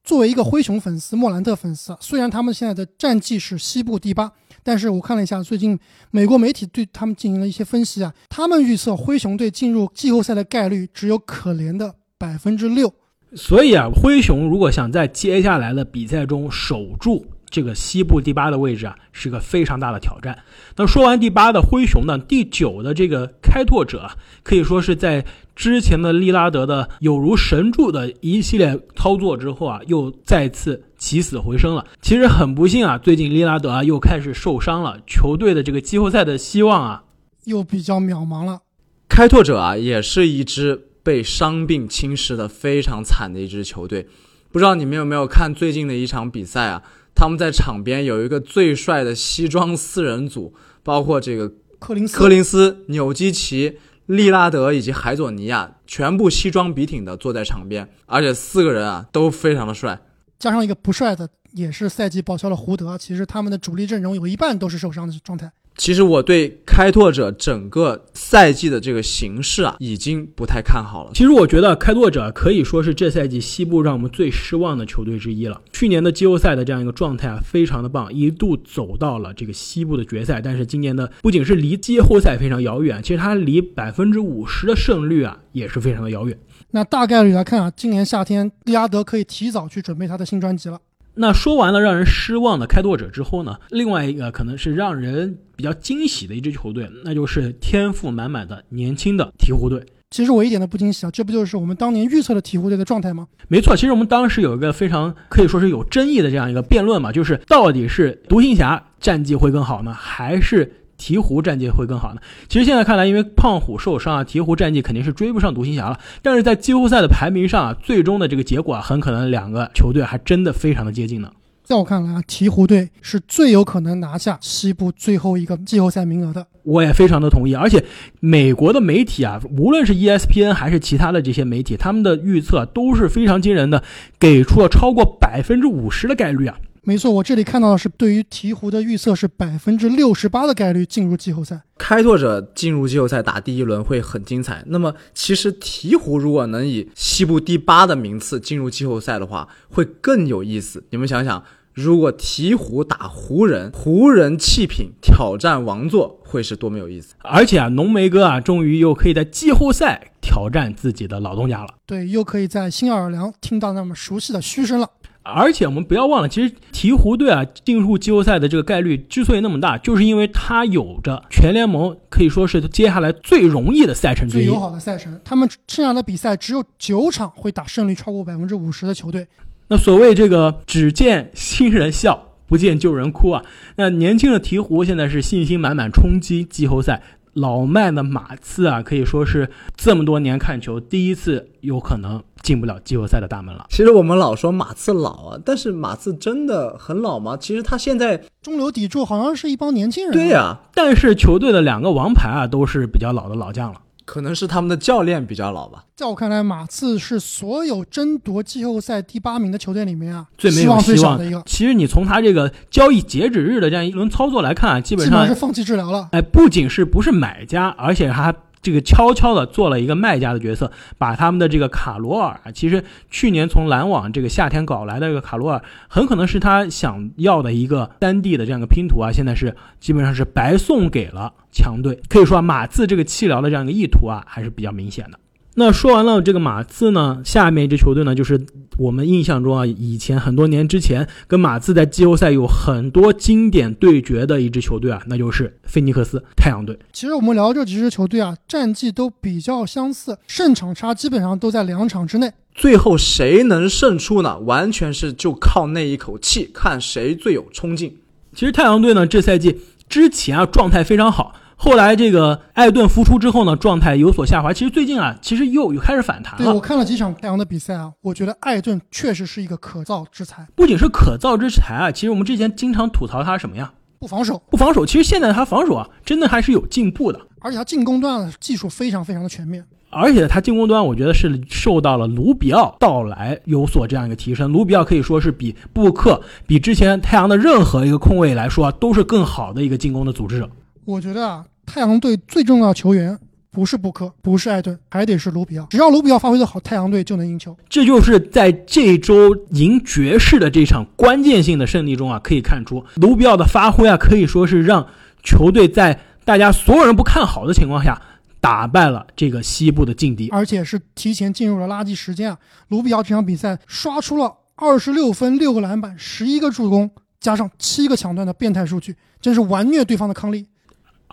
作为一个灰熊粉丝、莫兰特粉丝，虽然他们现在的战绩是西部第八，但是我看了一下最近美国媒体对他们进行了一些分析啊，他们预测灰熊队进入季后赛的概率只有可怜的百分之六。
所以啊，灰熊如果想在接下来的比赛中守住。这个西部第八的位置啊，是个非常大的挑战。那说完第八的灰熊呢，第九的这个开拓者啊，可以说是在之前的利拉德的有如神助的一系列操作之后啊，又再次起死回生了。其实很不幸啊，最近利拉德啊又开始受伤了，球队的这个季后赛的希望啊
又比较渺茫了。
开拓者啊，也是一支被伤病侵蚀的非常惨的一支球队。不知道你们有没有看最近的一场比赛啊？他们在场边有一个最帅的西装四人组，包括这个
柯林斯、
柯林斯、纽基奇、利拉德以及海佐尼亚，全部西装笔挺的坐在场边，而且四个人啊都非常的帅，
加上一个不帅的，也是赛季报销了胡德，其实他们的主力阵容有一半都是受伤的状态。
其实我对开拓者整个赛季的这个形势啊，已经不太看好了。
其实我觉得开拓者可以说是这赛季西部让我们最失望的球队之一了。去年的季后赛的这样一个状态啊，非常的棒，一度走到了这个西部的决赛。但是今年的不仅是离季后赛非常遥远，其实它离百分之五十的胜率啊，也是非常的遥远。
那大概率来看啊，今年夏天利拉德可以提早去准备他的新专辑了。
那说完了让人失望的开拓者之后呢，另外一个可能是让人比较惊喜的一支球队，那就是天赋满满的年轻的鹈鹕队。
其实我一点都不惊喜啊，这不就是我们当年预测的鹈鹕队的状态吗？
没错，其实我们当时有一个非常可以说是有争议的这样一个辩论嘛，就是到底是独行侠战绩会更好呢，还是？鹈鹕战绩会更好呢？其实现在看来，因为胖虎受伤啊，鹈鹕战绩肯定是追不上独行侠了。但是在季后赛的排名上啊，最终的这个结果啊，很可能两个球队还真的非常的接近呢。
在我看来啊，鹈鹕队是最有可能拿下西部最后一个季后赛名额的。
我也非常的同意。而且美国的媒体啊，无论是 ESPN 还是其他的这些媒体，他们的预测都是非常惊人的，给出了超过百分之五十的概率啊。
没错，我这里看到的是对于鹈鹕的预测是百分之六十八的概率进入季后赛。
开拓者进入季后赛打第一轮会很精彩。那么，其实鹈鹕如果能以西部第八的名次进入季后赛的话，会更有意思。你们想想，如果鹈鹕打湖人，湖人弃品挑战王座，会是多么有意思！
而且啊，浓眉哥啊，终于又可以在季后赛挑战自己的老东家了。
对，又可以在新奥尔良听到那么熟悉的嘘声了。
而且我们不要忘了，其实鹈鹕队啊进入季后赛的这个概率之所以那么大，就是因为它有着全联盟可以说是接下来最容易的赛程之
一，最友好的赛程。他们剩下的比赛只有九场会打胜率超过百分之五十的球队。
那所谓这个只见新人笑，不见旧人哭啊。那年轻的鹈鹕现在是信心满满冲击季后赛。老迈的马刺啊，可以说是这么多年看球第一次有可能进不了季后赛的大门了。
其实我们老说马刺老啊，但是马刺真的很老吗？其实他现在
中流砥柱好像是一帮年轻人。
对呀，
但是球队的两个王牌啊，都是比较老的老将了。
可能是他们的教练比较老吧。
在我看来，马刺是所有争夺季后赛第八名的球队里面啊，
最没有
希望的一个。
其实你从他这个交易截止日的这样一轮操作来看啊，基本上
是放弃治疗了。
哎，不仅是不是买家，而且还。这个悄悄的做了一个卖家的角色，把他们的这个卡罗尔啊，其实去年从篮网这个夏天搞来的这个卡罗尔，很可能是他想要的一个三 D 的这样一个拼图啊，现在是基本上是白送给了强队。可以说马刺这个弃疗的这样一个意图啊，还是比较明显的。那说完了这个马刺呢，下面一支球队呢，就是我们印象中啊，以前很多年之前跟马刺在季后赛有很多经典对决的一支球队啊，那就是菲尼克斯太阳队。
其实我们聊这几支球队啊，战绩都比较相似，胜场差基本上都在两场之内。
最后谁能胜出呢？完全是就靠那一口气，看谁最有冲劲。
其实太阳队呢，这赛季之前啊状态非常好。后来这个艾顿复出之后呢，状态有所下滑。其实最近啊，其实又又开始反弹了。
对我看了几场太阳的比赛啊，我觉得艾顿确实是一个可造之材。
不仅是可造之材啊，其实我们之前经常吐槽他什么呀？
不防守，
不防守。其实现在他防守啊，真的还是有进步的。
而且他进攻端技术非常非常的全面。
而且他进攻端，我觉得是受到了卢比奥到来有所这样一个提升。卢比奥可以说是比布克、比之前太阳的任何一个控卫来说啊，都是更好的一个进攻的组织者。
我觉得啊。太阳队最重要的球员不是布克，不是艾顿，还得是卢比奥。只要卢比奥发挥的好，太阳队就能赢球。
这就是在这周赢爵士的这场关键性的胜利中啊，可以看出卢比奥的发挥啊，可以说是让球队在大家所有人不看好的情况下，打败了这个西部的劲敌，
而且是提前进入了垃圾时间啊。卢比奥这场比赛刷出了二十六分、六个篮板、十一个助攻，加上七个抢断的变态数据，真是完虐对方的康利。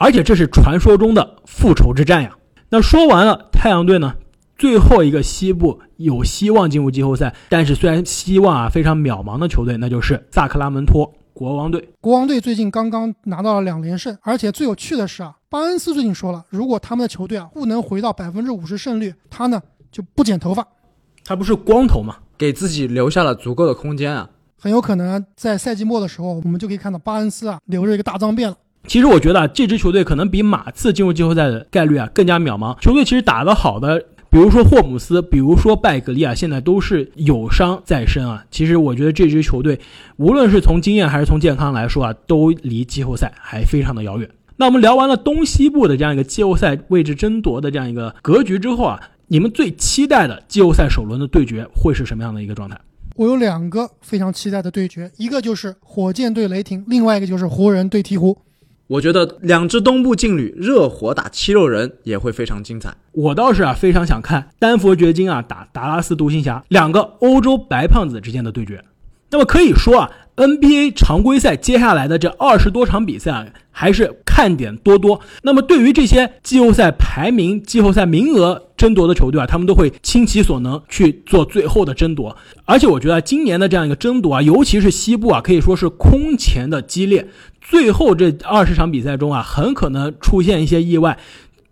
而且这是传说中的复仇之战呀！那说完了太阳队呢，最后一个西部有希望进入季后赛，但是虽然希望啊非常渺茫的球队，那就是萨克拉门托国王队。
国王队最近刚刚拿到了两连胜，而且最有趣的是啊，巴恩斯最近说了，如果他们的球队啊不能回到百分之五十胜率，他呢就不剪头发。
他不是光头吗？
给自己留下了足够的空间啊！
很有可能在赛季末的时候，我们就可以看到巴恩斯啊留着一个大脏辫了。
其实我觉得啊，这支球队可能比马刺进入季后赛的概率啊更加渺茫。球队其实打得好的，比如说霍姆斯，比如说拜格利亚，现在都是有伤在身啊。其实我觉得这支球队，无论是从经验还是从健康来说啊，都离季后赛还非常的遥远。那我们聊完了东西部的这样一个季后赛位置争夺的这样一个格局之后啊，你们最期待的季后赛首轮的对决会是什么样的一个状态？
我有两个非常期待的对决，一个就是火箭对雷霆，另外一个就是湖人对鹈鹕。
我觉得两支东部劲旅热火打七六人也会非常精彩。
我倒是啊非常想看丹佛掘金啊打达拉斯独行侠两个欧洲白胖子之间的对决。那么可以说啊，NBA 常规赛接下来的这二十多场比赛啊，还是看点多多。那么对于这些季后赛排名、季后赛名额争夺的球队啊，他们都会倾其所能去做最后的争夺。而且我觉得今年的这样一个争夺啊，尤其是西部啊，可以说是空前的激烈。最后这二十场比赛中啊，很可能出现一些意外。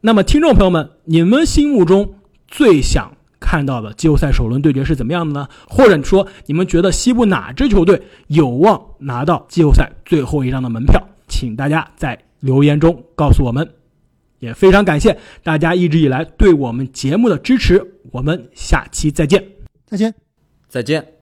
那么，听众朋友们，你们心目中最想看到的季后赛首轮对决是怎么样的呢？或者说，你们觉得西部哪支球队有望拿到季后赛最后一张的门票？请大家在留言中告诉我们。也非常感谢大家一直以来对我们节目的支持。我们下期再见，
再见，
再见。